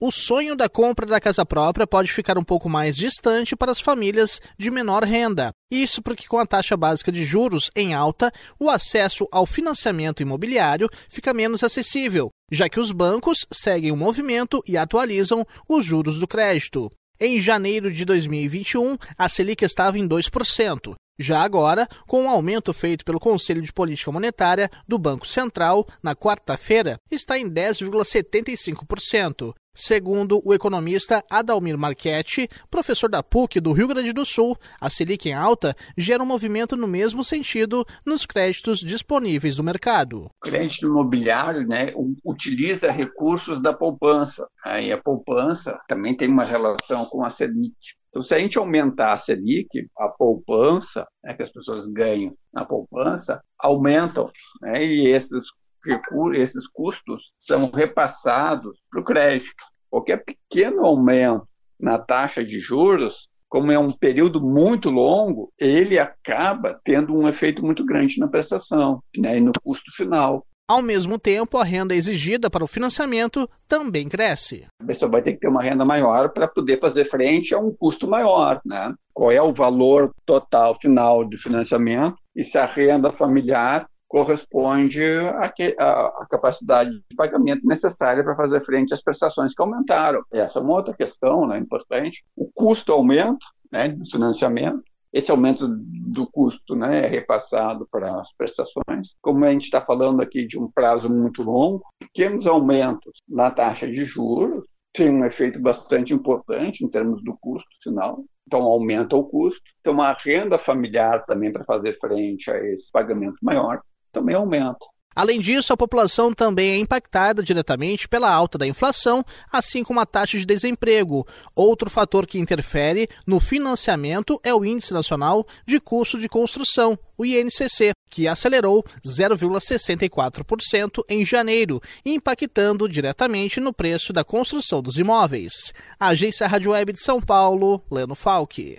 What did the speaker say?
o sonho da compra da casa própria pode ficar um pouco mais distante para as famílias de menor renda. Isso porque, com a taxa básica de juros em alta, o acesso ao financiamento imobiliário fica menos acessível, já que os bancos seguem o movimento e atualizam os juros do crédito. Em janeiro de 2021, a Selic estava em 2%. Já agora, com o um aumento feito pelo Conselho de Política Monetária do Banco Central na quarta-feira, está em 10,75%. Segundo o economista Adalmir Marchetti, professor da PUC do Rio Grande do Sul, a Selic em alta gera um movimento no mesmo sentido nos créditos disponíveis do mercado. O crédito imobiliário né, utiliza recursos da poupança. Aí a poupança também tem uma relação com a Selic. Então, se a gente aumentar a Selic, a poupança, né, que as pessoas ganham na poupança, aumentam. Né, e esses recursos, esses custos são repassados para o crédito. Qualquer pequeno aumento na taxa de juros, como é um período muito longo, ele acaba tendo um efeito muito grande na prestação né, e no custo final. Ao mesmo tempo, a renda exigida para o financiamento também cresce. A pessoa vai ter que ter uma renda maior para poder fazer frente a um custo maior. Né? Qual é o valor total final de financiamento e se a renda familiar corresponde à, capacidade de pagamento necessária para fazer frente às prestações que aumentaram. Essa é uma outra questão né, importante. O custo aumenta né, do financiamento, esse aumento do custo né, é repassado para as prestações. Como a gente está falando aqui de um prazo muito longo, pequenos aumentos na taxa de juros têm um efeito bastante importante em termos do custo final. Então, aumenta o custo. Então, a renda familiar também para fazer frente a esse pagamento maior também aumenta. Além disso, a população também é impactada diretamente pela alta da inflação, assim como a taxa de desemprego. Outro fator que interfere no financiamento é o Índice Nacional de Custo de Construção, o INCC, que acelerou 0,64% em janeiro, impactando diretamente no preço da construção dos imóveis. Agência Rádio Web de São Paulo, Leno Falck.